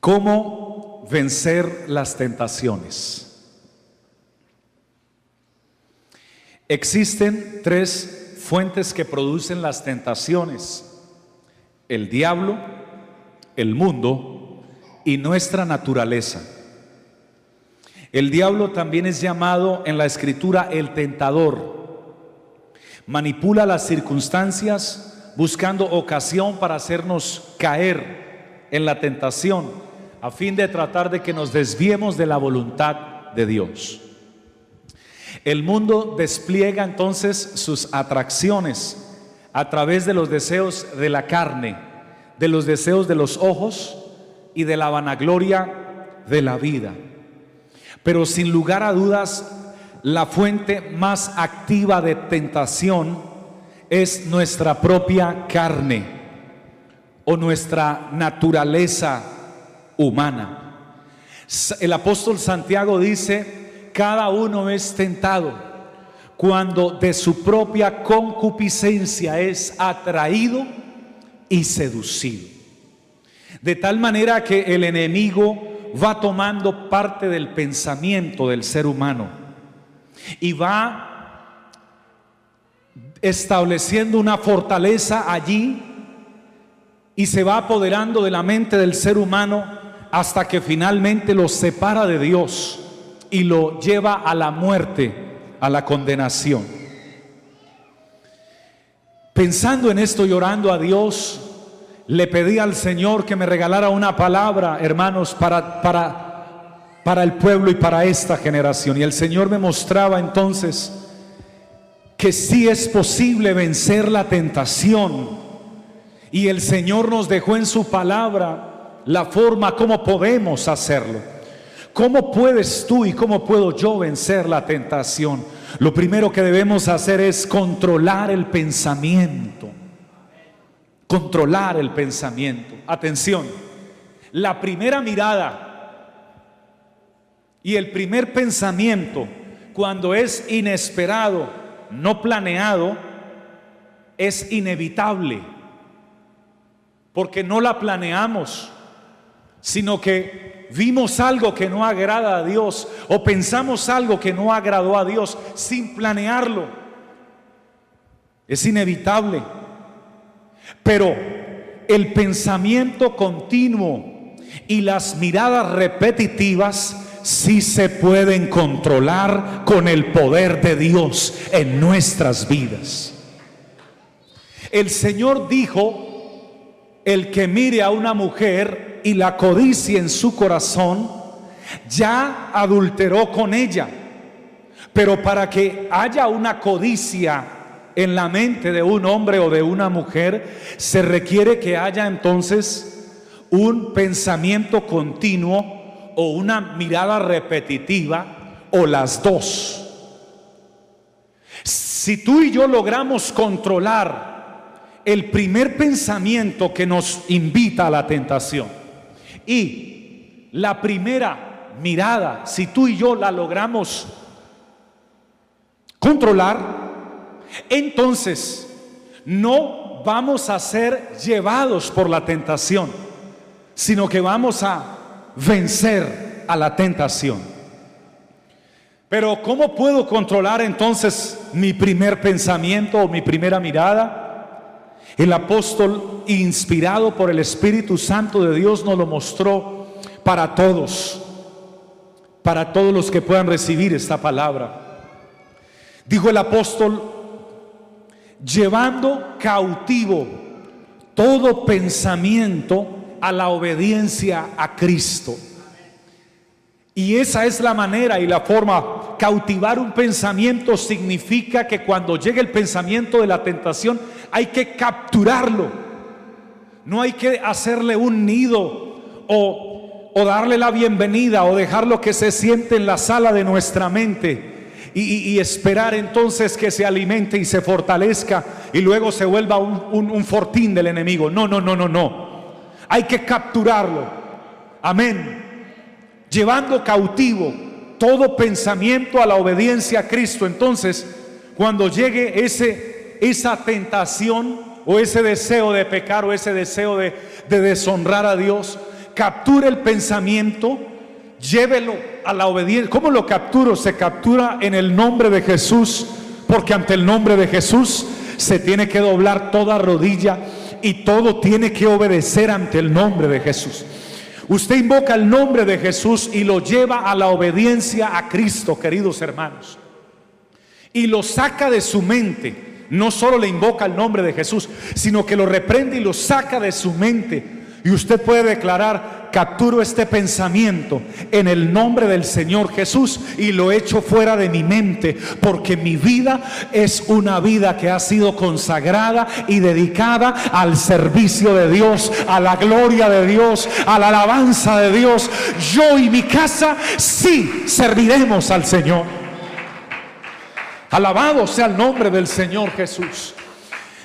¿Cómo vencer las tentaciones? Existen tres fuentes que producen las tentaciones. El diablo, el mundo y nuestra naturaleza. El diablo también es llamado en la escritura el tentador. Manipula las circunstancias buscando ocasión para hacernos caer en la tentación a fin de tratar de que nos desviemos de la voluntad de Dios. El mundo despliega entonces sus atracciones a través de los deseos de la carne, de los deseos de los ojos y de la vanagloria de la vida. Pero sin lugar a dudas, la fuente más activa de tentación es nuestra propia carne o nuestra naturaleza humana. El apóstol Santiago dice, cada uno es tentado cuando de su propia concupiscencia es atraído y seducido. De tal manera que el enemigo va tomando parte del pensamiento del ser humano y va estableciendo una fortaleza allí y se va apoderando de la mente del ser humano hasta que finalmente lo separa de Dios y lo lleva a la muerte, a la condenación. Pensando en esto y orando a Dios, le pedí al Señor que me regalara una palabra, hermanos, para, para, para el pueblo y para esta generación. Y el Señor me mostraba entonces que sí es posible vencer la tentación. Y el Señor nos dejó en su palabra la forma como podemos hacerlo. ¿Cómo puedes tú y cómo puedo yo vencer la tentación? Lo primero que debemos hacer es controlar el pensamiento. Controlar el pensamiento. Atención, la primera mirada y el primer pensamiento, cuando es inesperado, no planeado, es inevitable, porque no la planeamos sino que vimos algo que no agrada a Dios o pensamos algo que no agradó a Dios sin planearlo. Es inevitable. Pero el pensamiento continuo y las miradas repetitivas sí se pueden controlar con el poder de Dios en nuestras vidas. El Señor dijo, el que mire a una mujer y la codicia en su corazón, ya adulteró con ella. Pero para que haya una codicia en la mente de un hombre o de una mujer, se requiere que haya entonces un pensamiento continuo o una mirada repetitiva o las dos. Si tú y yo logramos controlar el primer pensamiento que nos invita a la tentación, y la primera mirada, si tú y yo la logramos controlar, entonces no vamos a ser llevados por la tentación, sino que vamos a vencer a la tentación. Pero ¿cómo puedo controlar entonces mi primer pensamiento o mi primera mirada? El apóstol, inspirado por el Espíritu Santo de Dios, nos lo mostró para todos, para todos los que puedan recibir esta palabra. Dijo el apóstol, llevando cautivo todo pensamiento a la obediencia a Cristo. Y esa es la manera y la forma cautivar un pensamiento significa que cuando llegue el pensamiento de la tentación hay que capturarlo. No hay que hacerle un nido o, darle la bienvenida o dejarlo que se siente en la sala de nuestra mente. Y, esperar entonces que se alimente y se fortalezca y luego se vuelva un fortín del enemigo. No, no, no, no, no. Hay que capturarlo. Amén. Llevando cautivo todo pensamiento a la obediencia a Cristo. Entonces, cuando llegue ese, esa tentación o ese deseo de pecar o ese deseo de, de deshonrar a Dios, capture el pensamiento, llévelo a la obediencia. ¿Cómo lo capturo? Se captura en el nombre de Jesús, porque ante el nombre de Jesús se tiene que doblar toda rodilla y todo tiene que obedecer ante el nombre de Jesús. Usted invoca el nombre de Jesús y lo lleva a la obediencia a Cristo, queridos hermanos. Y lo saca de su mente. No solo le invoca el nombre de Jesús, sino que lo reprende y lo saca de su mente y usted puede declarar, capturo este pensamiento en el nombre del Señor Jesús y lo echo fuera de mi mente, porque mi vida es una vida que ha sido consagrada y dedicada al servicio de Dios, a la gloria de Dios, a la alabanza de Dios. Yo y mi casa sí serviremos al Señor. Alabado sea el nombre del Señor Jesús.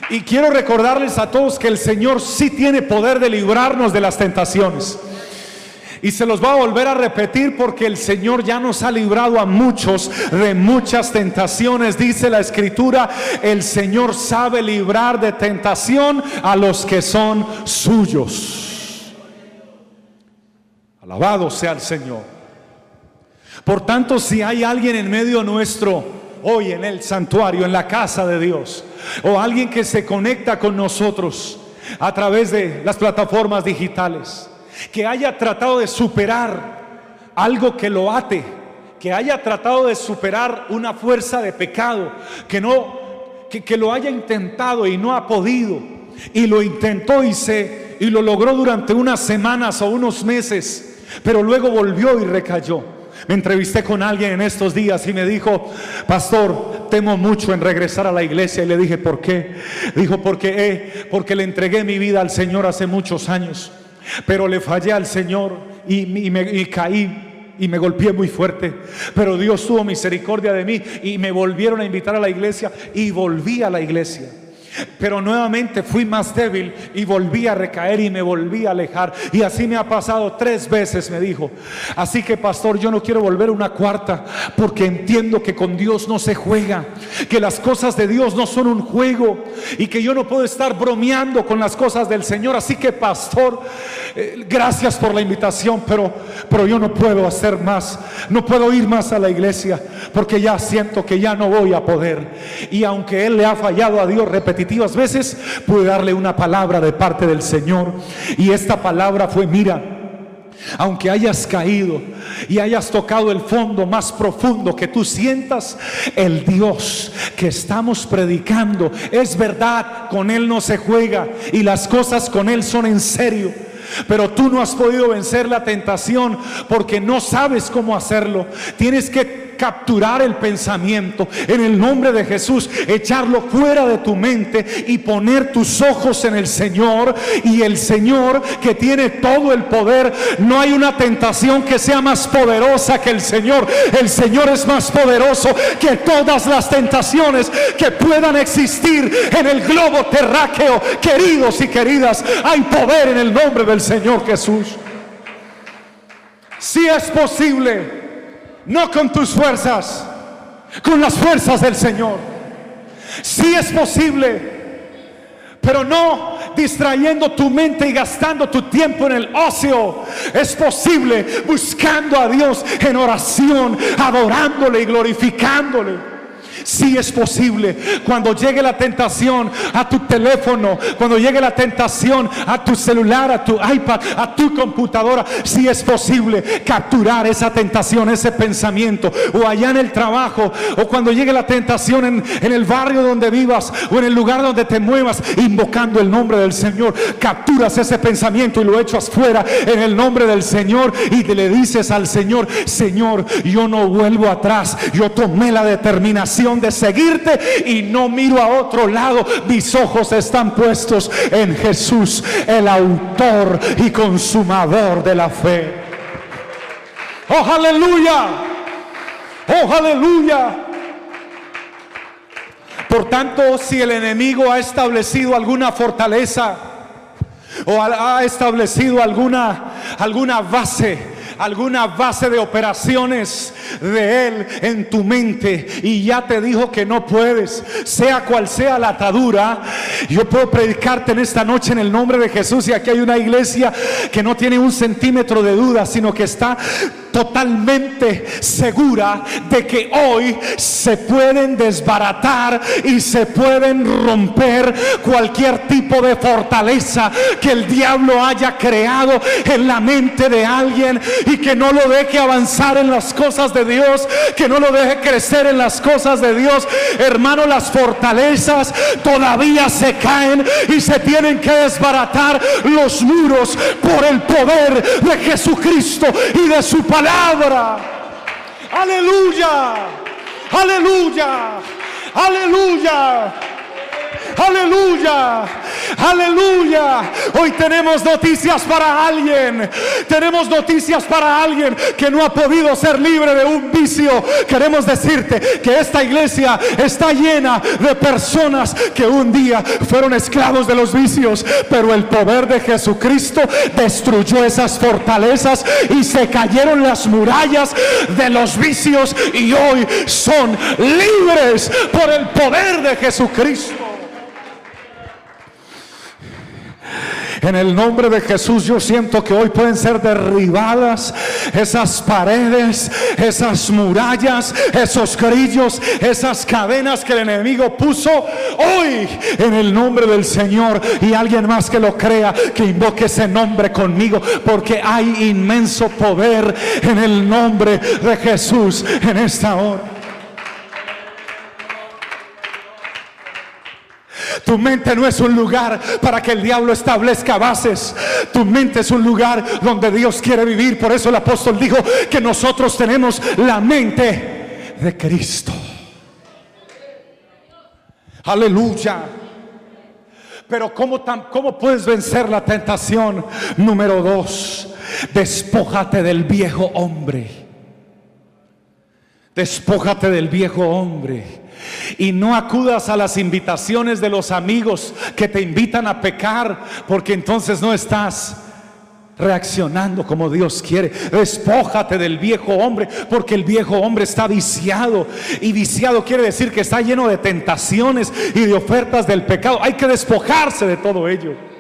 Y quiero recordarles a todos que el Señor sí tiene poder de librarnos de las tentaciones. Y se los va a volver a repetir porque el Señor ya nos ha librado a muchos de muchas tentaciones. Dice la escritura, el Señor sabe librar de tentación a los que son suyos. Alabado sea el Señor. Por tanto, si hay alguien en medio nuestro, hoy en el santuario, en la casa de Dios, o alguien que se conecta con nosotros a través de las plataformas digitales, que haya tratado de superar algo que lo ate, que haya tratado de superar una fuerza de pecado, que no que, que lo haya intentado y no ha podido, y lo intentó y se y lo logró durante unas semanas o unos meses, pero luego volvió y recayó. Me entrevisté con alguien en estos días y me dijo, pastor, temo mucho en regresar a la iglesia. Y le dije, ¿por qué? Dijo, porque, porque le entregué mi vida al Señor hace muchos años, pero le fallé al Señor y, me, caí y me golpeé muy fuerte. Pero Dios tuvo misericordia de mí y me volvieron a invitar a la iglesia y volví a la iglesia. Pero nuevamente fui más débil y volví a recaer y me volví a alejar. Y así me ha pasado tres veces, me dijo. Así que, pastor, yo no quiero volver una cuarta porque entiendo que con Dios no se juega, que las cosas de Dios no son un juego y que yo no puedo estar bromeando con las cosas del Señor. Así que, pastor, eh, gracias por la invitación, pero, pero yo no puedo hacer más. No puedo ir más a la iglesia porque ya siento que ya no voy a poder. Y aunque Él le ha fallado a Dios repetitivamente, veces, pude darle una palabra de parte del Señor. Y esta palabra fue, mira, aunque hayas caído y hayas tocado el fondo más profundo que tú sientas, el Dios que estamos predicando es verdad, con Él no se juega y las cosas con Él son en serio. Pero tú no has podido vencer la tentación porque no sabes cómo hacerlo. Tienes que capturar el pensamiento en el nombre de Jesús, echarlo fuera de tu mente y poner tus ojos en el Señor y el Señor que tiene todo el poder. No hay una tentación que sea más poderosa que el Señor. El Señor es más poderoso que todas las tentaciones que puedan existir en el globo terráqueo. Queridos y queridas, hay poder en el nombre del Señor Jesús. Si es posible no con tus fuerzas, con las fuerzas del Señor. Si es posible, pero no distrayendo tu mente y gastando tu tiempo en el ocio. Es posible buscando a Dios en oración, adorándole y glorificándole. Si es posible, cuando llegue la tentación a tu teléfono, cuando llegue la tentación a tu celular, a tu iPad, a tu computadora, si es posible capturar esa tentación, ese pensamiento, o allá en el trabajo, o cuando llegue la tentación en, en el barrio donde vivas, o en el lugar donde te muevas, invocando el nombre del Señor, capturas ese pensamiento y lo echas fuera en el nombre del Señor y le dices al Señor, Señor, yo no vuelvo atrás, yo tomé la determinación de seguirte y no miro a otro lado. Mis ojos están puestos en Jesús, el autor y consumador de la fe. Oh, aleluya. Oh, aleluya. Por tanto, si el enemigo ha establecido alguna fortaleza o ha establecido alguna alguna base alguna base de operaciones de Él en tu mente y ya te dijo que no puedes, sea cual sea la atadura, yo puedo predicarte en esta noche en el nombre de Jesús y aquí hay una iglesia que no tiene un centímetro de duda, sino que está totalmente segura de que hoy se pueden desbaratar y se pueden romper cualquier tipo de fortaleza que el diablo haya creado en la mente de alguien y que no lo deje avanzar en las cosas de Dios, que no lo deje crecer en las cosas de Dios. Hermano, las fortalezas todavía se caen y se tienen que desbaratar los muros por el poder de Jesucristo y de su palabra. Aleluya. Aleluya. Aleluya. Aleluya. Aleluya. Hoy tenemos noticias para alguien. Tenemos noticias para alguien que no ha podido ser libre de un vicio. Queremos decirte que esta iglesia está llena de personas que un día fueron esclavos de los vicios, pero el poder de Jesucristo destruyó esas fortalezas y se cayeron las murallas de los vicios y hoy son libres por el poder de Jesucristo. En el nombre de Jesús yo siento que hoy pueden ser derribadas esas paredes, esas murallas, esos grillos, esas cadenas que el enemigo puso hoy en el nombre del Señor. Y alguien más que lo crea, que invoque ese nombre conmigo, porque hay inmenso poder en el nombre de Jesús en esta hora. Tu mente no es un lugar para que el diablo establezca bases. Tu mente es un lugar donde Dios quiere vivir. Por eso el apóstol dijo que nosotros tenemos la mente de Cristo. Aleluya. Pero ¿cómo, ¿cómo puedes vencer la tentación? Número dos, despójate del viejo hombre. Despójate del viejo hombre. Y no acudas a las invitaciones de los amigos que te invitan a pecar, porque entonces no estás reaccionando como Dios quiere. Despójate del viejo hombre, porque el viejo hombre está viciado. Y viciado quiere decir que está lleno de tentaciones y de ofertas del pecado. Hay que despojarse de todo ello.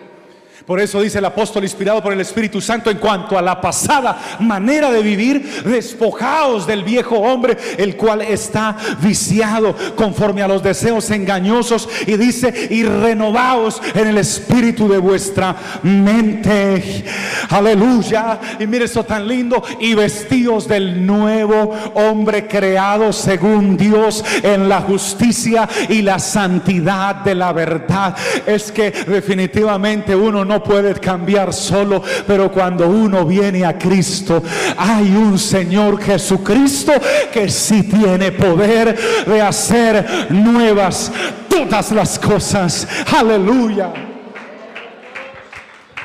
Por eso dice el apóstol inspirado por el Espíritu Santo en cuanto a la pasada manera de vivir, despojaos del viejo hombre, el cual está viciado conforme a los deseos engañosos y dice, y renovaos en el espíritu de vuestra mente. Aleluya. Y mire eso tan lindo, y vestidos del nuevo hombre creado según Dios en la justicia y la santidad de la verdad. Es que definitivamente uno no puede cambiar solo, pero cuando uno viene a Cristo, hay un Señor Jesucristo que sí tiene poder de hacer nuevas todas las cosas. Aleluya.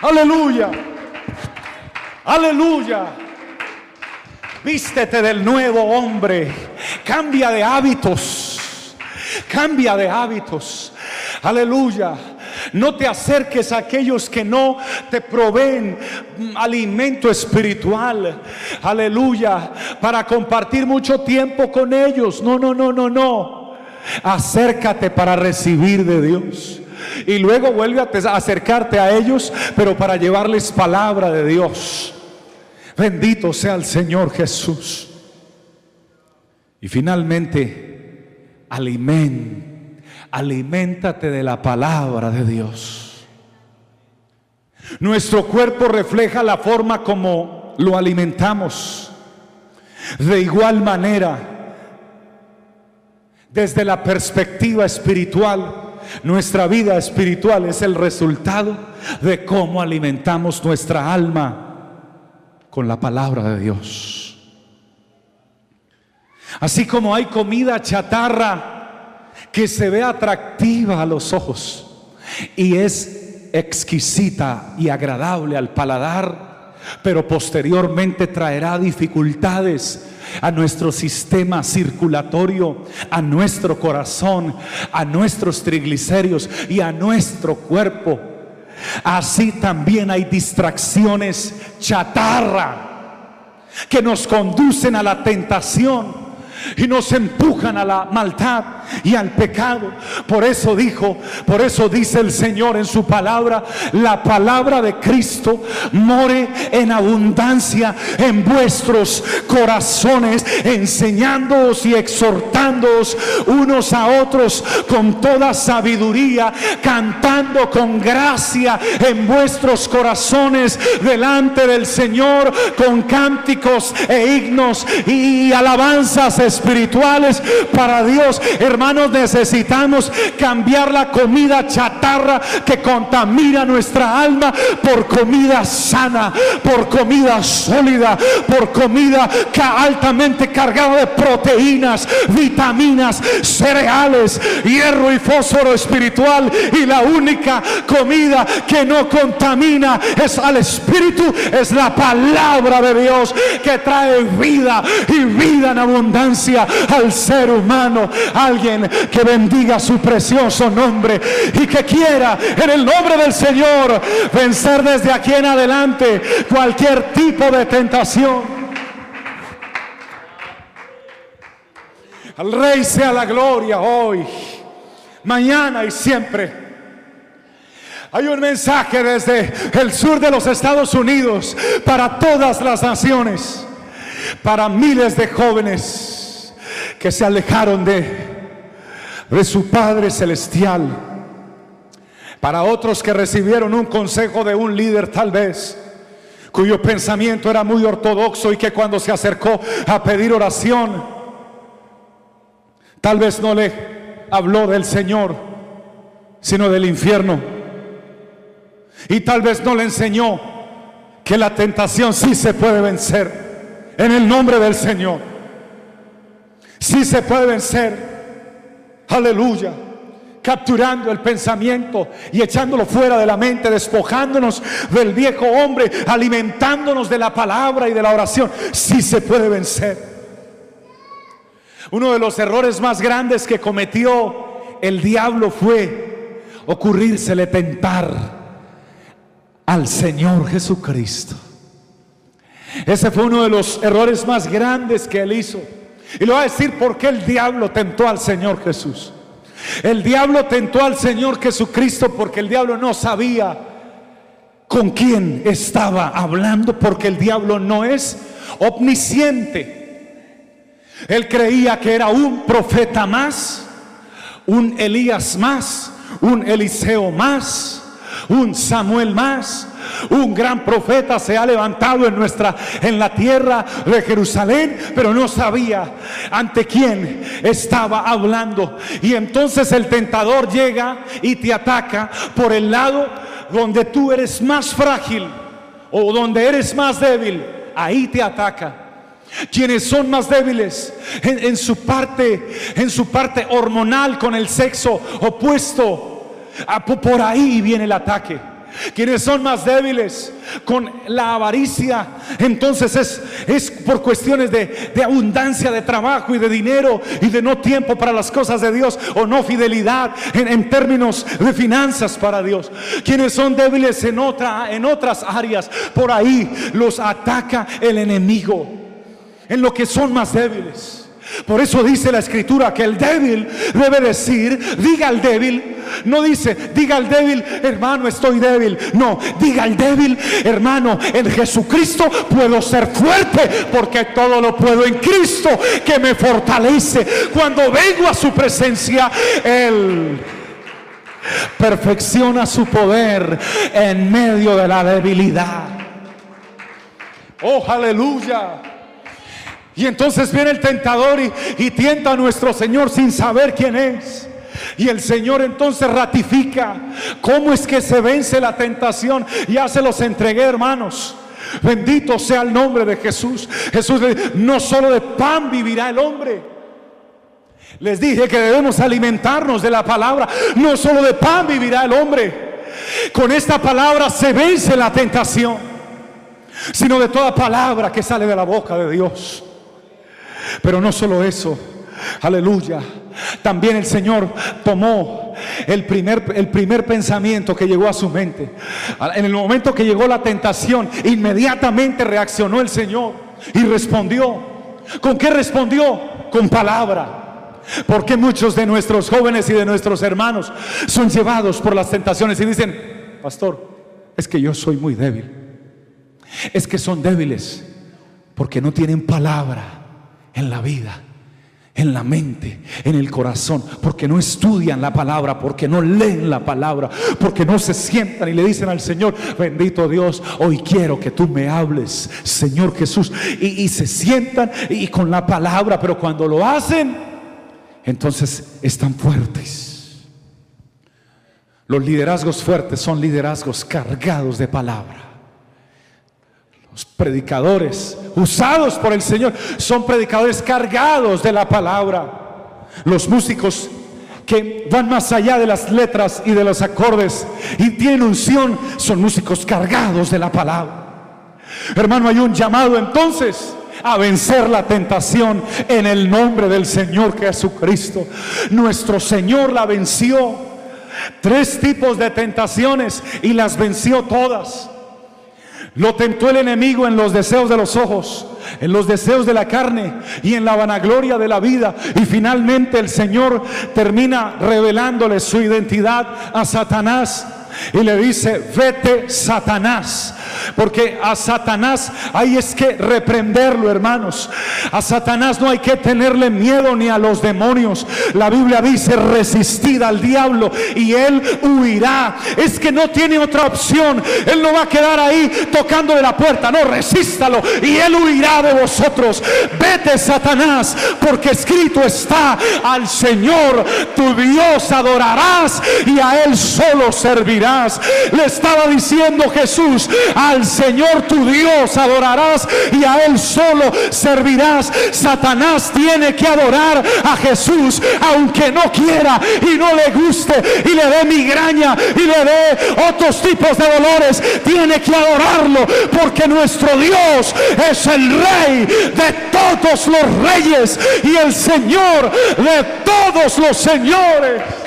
Aleluya. Aleluya. Vístete del nuevo hombre. Cambia de hábitos. Cambia de hábitos. Aleluya. No te acerques a aquellos que no te proveen alimento espiritual. Aleluya. Para compartir mucho tiempo con ellos. No, no, no, no, no. Acércate para recibir de Dios. Y luego vuelve a acercarte a ellos, pero para llevarles palabra de Dios. Bendito sea el Señor Jesús. Y finalmente, alimen, aliméntate de la palabra de Dios. Nuestro cuerpo refleja la forma como lo alimentamos. De igual manera, desde la perspectiva espiritual, nuestra vida espiritual es el resultado de cómo alimentamos nuestra alma con la palabra de Dios. Así como hay comida chatarra que se ve atractiva a los ojos y es exquisita y agradable al paladar, pero posteriormente traerá dificultades a nuestro sistema circulatorio, a nuestro corazón, a nuestros triglicéridos y a nuestro cuerpo. Así también hay distracciones chatarra que nos conducen a la tentación y nos empujan a la maldad y al pecado. Por eso dijo, por eso dice el Señor en su palabra, la palabra de Cristo more en abundancia en vuestros corazones, enseñándoos y exhortándoos unos a otros con toda sabiduría, cantando con gracia en vuestros corazones delante del Señor con cánticos e himnos y alabanzas espirituales para Dios. Hermanos, necesitamos cambiar la comida chatarra que contamina nuestra alma por comida sana, por comida sólida, por comida altamente cargada de proteínas, vitaminas, cereales, hierro y fósforo espiritual. Y la única comida que no contamina es al espíritu, es la palabra de Dios que trae vida y vida en abundancia al ser humano. Alguien que bendiga su precioso nombre y que quiera en el nombre del Señor vencer desde aquí en adelante cualquier tipo de tentación. Al Rey sea la gloria hoy, mañana y siempre. Hay un mensaje desde el sur de los Estados Unidos para todas las naciones, para miles de jóvenes que se alejaron de, de su Padre Celestial. Para otros que recibieron un consejo de un líder tal vez, cuyo pensamiento era muy ortodoxo y que cuando se acercó a pedir oración, tal vez no le habló del Señor, sino del infierno. Y tal vez no le enseñó que la tentación sí se puede vencer en el nombre del Señor. Si se puede vencer. Aleluya. Capturando el pensamiento y echándolo fuera de la mente, despojándonos del viejo hombre, alimentándonos de la palabra y de la oración. Si se puede vencer. Uno de los errores más grandes que cometió el diablo fue ocurrírsele tentar al Señor Jesucristo. Ese fue uno de los errores más grandes que él hizo. Y le voy a decir por qué el diablo tentó al Señor Jesús. El diablo tentó al Señor Jesucristo porque el diablo no sabía con quién estaba hablando, porque el diablo no es omnisciente. Él creía que era un profeta más, un Elías más, un Eliseo más, un Samuel más, un gran profeta se ha levantado en nuestra en la tierra de Jerusalén, pero no sabía ante quién estaba hablando. Y entonces el tentador llega y te ataca por el lado donde tú eres más frágil o donde eres más débil. Ahí te ataca. Quienes son más débiles en, en, su parte, en su parte hormonal con el sexo opuesto, ah, por ahí viene el ataque quienes son más débiles con la avaricia, entonces es, es por cuestiones de, abundancia de trabajo y de dinero y de no tiempo para las cosas de Dios o no fidelidad en, en términos de finanzas para Dios. Quienes son débiles en, otra, en otras áreas, por ahí los ataca el enemigo, en lo que son más débiles. Por eso dice la escritura que el débil debe decir, diga al débil, No dice, diga al débil, hermano, estoy débil. No, diga al débil, hermano, en Jesucristo puedo ser fuerte porque todo lo puedo en Cristo que me fortalece. Cuando vengo a su presencia, Él perfecciona su poder en medio de la debilidad. Oh, aleluya. Y entonces viene el tentador y, tienta a nuestro Señor sin saber quién es. Y el Señor entonces ratifica cómo es que se vence la tentación. Ya se los entregué, hermanos. Bendito sea el nombre de Jesús. Jesús no solo de pan vivirá el hombre. Les dije que debemos alimentarnos de la palabra. No solo de pan vivirá el hombre. Con esta palabra se vence la tentación, sino de toda palabra que sale de la boca de Dios. Pero no solo eso, aleluya. También el Señor tomó el primer, el primer pensamiento que llegó a su mente. En el momento que llegó la tentación, inmediatamente reaccionó el Señor y respondió. ¿Con qué respondió? Con palabra. Porque muchos de nuestros jóvenes y de nuestros hermanos son llevados por las tentaciones y dicen, pastor, es que yo soy muy débil. Es que son débiles porque no tienen palabra en la vida en la mente, en el corazón, porque no estudian la palabra, porque no leen la palabra, porque no se sientan y le dicen al Señor, bendito Dios, hoy quiero que tú me hables, Señor Jesús, y, se sientan y con la palabra, pero cuando lo hacen, entonces están fuertes. Los liderazgos fuertes son liderazgos cargados de palabra. Los predicadores usados por el Señor son predicadores cargados de la palabra. Los músicos que van más allá de las letras y de los acordes y tienen unción son músicos cargados de la palabra. Hermano, hay un llamado entonces a vencer la tentación en el nombre del Señor Jesucristo. Nuestro Señor la venció. Tres tipos de tentaciones y las venció todas. Lo tentó el enemigo en los deseos de los ojos, en los deseos de la carne y en la vanagloria de la vida. Y finalmente el Señor termina revelándole su identidad a Satanás y le dice, vete Satanás. Porque a Satanás hay es que reprenderlo, hermanos. A Satanás no hay que tenerle miedo ni a los demonios. La Biblia dice, resistid al diablo y él huirá. Es que no tiene otra opción. Él no va a quedar ahí tocando de la puerta. No, resístalo y él huirá de vosotros. Vete Satanás, porque escrito está, al Señor tu Dios adorarás y a él solo servirás. Le estaba diciendo Jesús, al Señor tu Dios adorarás y a Él solo servirás. Satanás tiene que adorar a Jesús, aunque no quiera y no le guste y le dé migraña y le dé otros tipos de dolores. Tiene que adorarlo porque nuestro Dios es el Rey de todos los reyes y el Señor de todos los señores.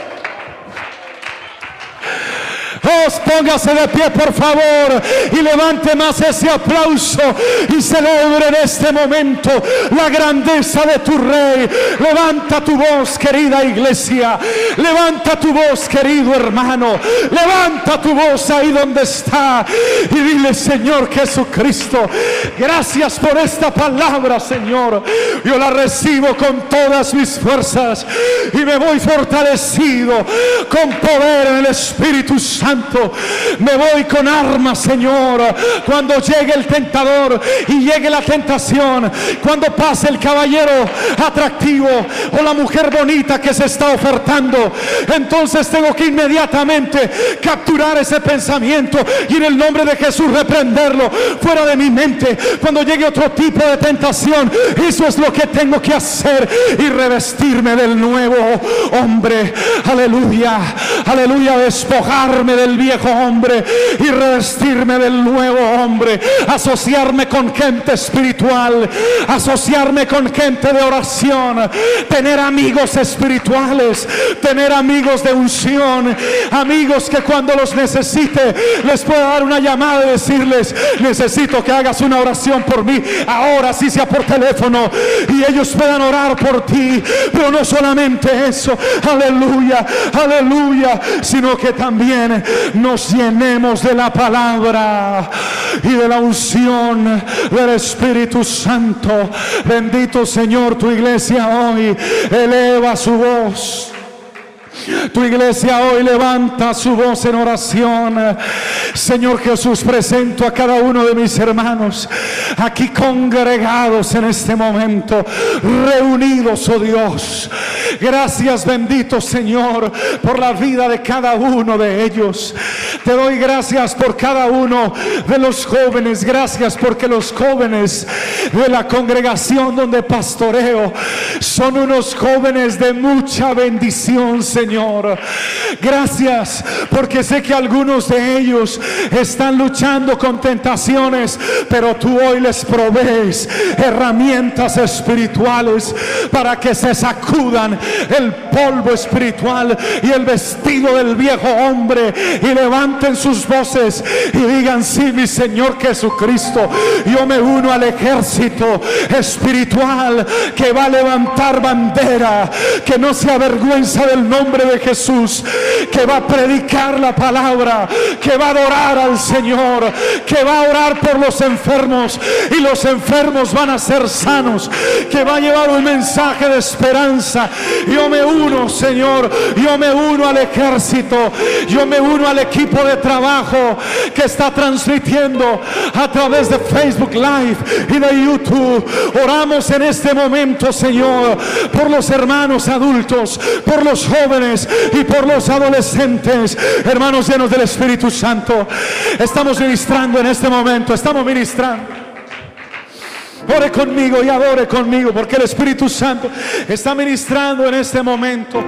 Os póngase de pie, por favor, y levante más ese aplauso y celebre en este momento la grandeza de tu rey. Levanta tu voz, querida iglesia. Levanta tu voz, querido hermano. Levanta tu voz ahí donde está y dile, Señor Jesucristo, gracias por esta palabra, Señor. Yo la recibo con todas mis fuerzas y me voy fortalecido con poder en el Espíritu Santo me voy con armas, Señor. Cuando llegue el tentador y llegue la tentación, cuando pase el caballero atractivo o la mujer bonita que se está ofertando, entonces tengo que inmediatamente capturar ese pensamiento y en el nombre de Jesús reprenderlo fuera de mi mente. Cuando llegue otro tipo de tentación, eso es lo que tengo que hacer y revestirme del nuevo hombre. Aleluya, aleluya, despojarme de del viejo hombre y revestirme del nuevo hombre. Asociarme con gente espiritual, asociarme con gente de oración, tener amigos espirituales, tener amigos de unción, amigos que cuando los necesite les pueda dar una llamada y decirles, necesito que hagas una oración por mí, ahora sí sea por teléfono y ellos puedan orar por ti, pero no solamente eso, aleluya, aleluya, sino que también nos llenemos de la palabra y de la unción del Espíritu Santo. Bendito Señor, tu iglesia hoy eleva su voz. Tu iglesia hoy levanta su voz en oración. Señor Jesús, presento a cada uno de mis hermanos aquí congregados en este momento, reunidos, oh Dios. Gracias bendito Señor por la vida de cada uno de ellos. Te doy gracias por cada uno de los jóvenes. Gracias porque los jóvenes de la congregación donde pastoreo son unos jóvenes de mucha bendición, Señor. Señor. Gracias porque sé que algunos de ellos están luchando con tentaciones, pero tú hoy les provees herramientas espirituales para que se sacudan el polvo espiritual y el vestido del viejo hombre y levanten sus voces y digan, sí, mi Señor Jesucristo, yo me uno al ejército espiritual que va a levantar bandera, que no se avergüenza del nombre de Jesús, que va a predicar la palabra, que va a adorar al Señor, que va a orar por los enfermos y los enfermos van a ser sanos, que va a llevar un mensaje de esperanza. Yo me uno, Señor, yo me uno al ejército, yo me uno al equipo de trabajo que está transmitiendo a través de Facebook Live y de YouTube. Oramos en este momento, Señor, por los hermanos adultos, por los jóvenes y por los adolescentes, hermanos llenos del Espíritu Santo. Estamos ministrando en este momento, estamos ministrando. Ore conmigo y adore conmigo porque el Espíritu Santo está ministrando en este momento.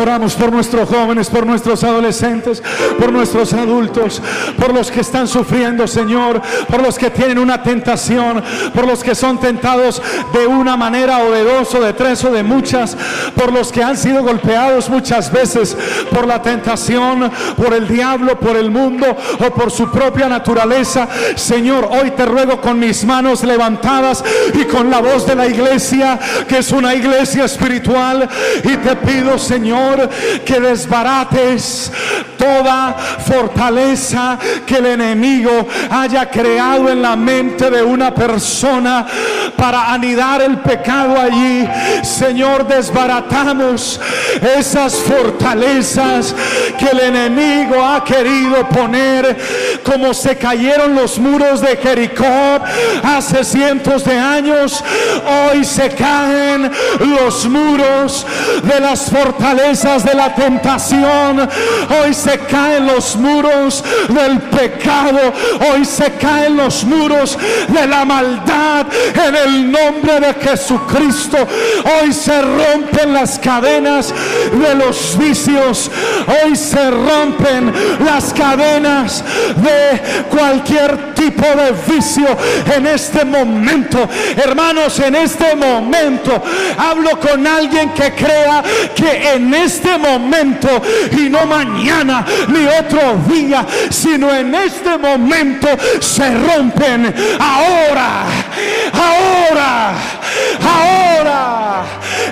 Oramos por nuestros jóvenes, por nuestros adolescentes, por nuestros adultos, por los que están sufriendo, Señor, por los que tienen una tentación, por los que son tentados de una manera o de dos o de tres o de muchas, por los que han sido golpeados muchas veces por la tentación, por el diablo, por el mundo o por su propia naturaleza. Señor, hoy te ruego con mis manos levantadas y con la voz de la iglesia, que es una iglesia espiritual, y te pido, Señor, que desbarates toda fortaleza que el enemigo haya creado en la mente de una persona para anidar el pecado allí. Señor, desbaratamos esas fortalezas que el enemigo ha querido poner como se cayeron los muros de Jericó hace cientos de años. Hoy se caen los muros de las fortalezas de la tentación. Hoy se caen los muros del pecado. Hoy se caen los muros de la maldad en el nombre de Jesucristo. Hoy se rompen las cadenas de los vicios. Hoy se rompen las cadenas de cualquier tipo de vicio en este momento. Hermanos, en este momento hablo con alguien que crea que en este momento y no mañana ni otro día, sino en este momento se rompen ahora, ahora, ahora.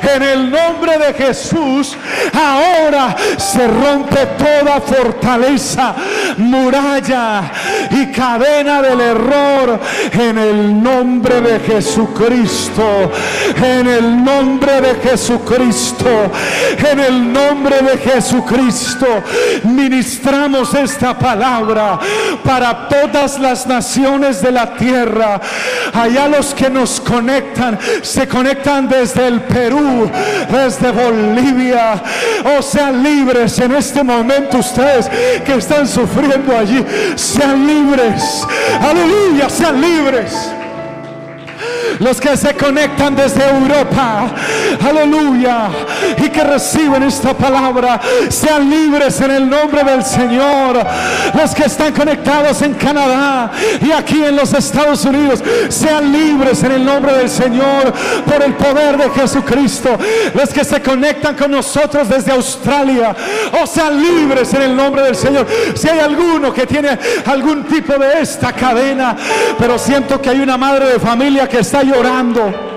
En el nombre de Jesús, ahora se rompe toda fortaleza, muralla y cadena del error. En el nombre de Jesucristo, en el nombre de Jesucristo, en el nombre de Jesucristo ministramos esta palabra para todas las naciones de la tierra. Allá los que nos conectan, se conectan desde el Perú, desde Bolivia. O sean libres en este momento ustedes que están sufriendo allí. Sean libres. Aleluya, sean libres. Los que se conectan desde Europa, aleluya, y que reciben esta palabra, sean libres en el nombre del Señor. Los que están conectados en Canadá y aquí en los Estados Unidos, sean libres en el nombre del Señor por el poder de Jesucristo. Los que se conectan con nosotros desde Australia, o sean libres en el nombre del Señor. Si hay alguno que tiene algún tipo de esta cadena, pero siento que hay una madre de familia que está llorando.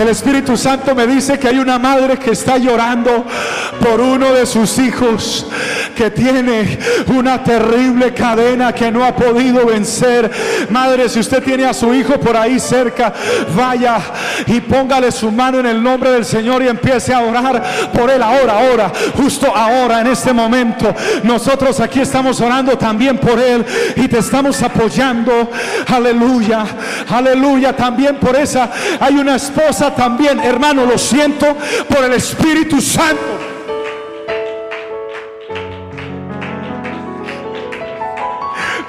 El Espíritu Santo me dice que hay una madre que está llorando por uno de sus hijos que tiene una terrible cadena que no ha podido vencer. Madre, si usted tiene a su hijo por ahí cerca, vaya y póngale su mano en el nombre del Señor y empiece a orar por él ahora, ahora, justo ahora, en este momento. Nosotros aquí estamos orando también por él y te estamos apoyando. Aleluya, aleluya. También por esa hay una esposa también, hermano, lo siento por el Espíritu Santo.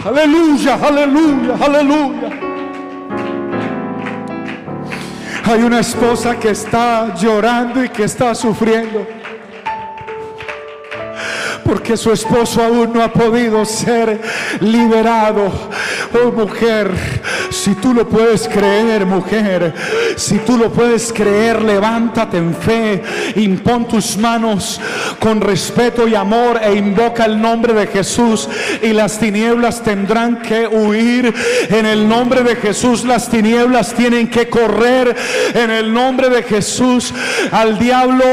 Aleluya, aleluya, aleluya. Hay una esposa que está llorando y que está sufriendo porque su esposo aún no ha podido ser liberado. Oh mujer, si tú lo puedes creer, mujer, si tú lo puedes creer, levántate en fe, impon tus manos con respeto y amor e invoca el nombre de Jesús y las tinieblas tendrán que huir en el nombre de Jesús. Las tinieblas tienen que correr en el nombre de Jesús. Al diablo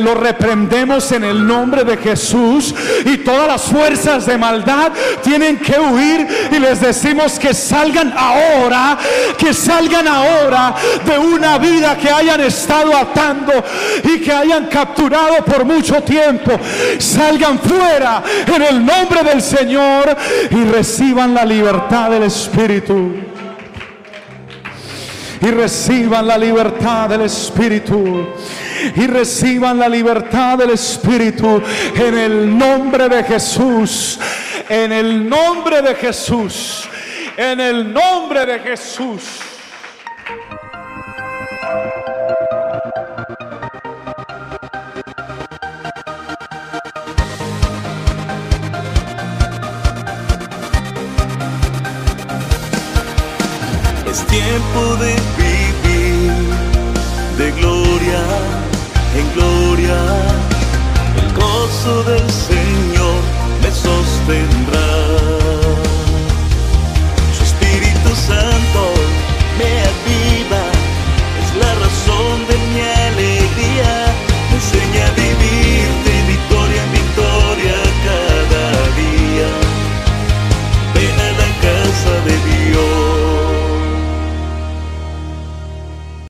lo reprendemos en el nombre de Jesús y todas las fuerzas de maldad tienen que huir y les decimos que salgan ahora, que salgan ahora de una vida que hayan estado atando y que hayan capturado por mucho tiempo. Salgan fuera en el nombre del Señor y reciban la libertad del Espíritu y reciban la libertad del Espíritu. Y reciban la libertad del Espíritu en el nombre de Jesús. En el nombre de Jesús. En el nombre de Jesús. Es tiempo de vivir de gloria en gloria. El gozo del Señor me sostendrá. me.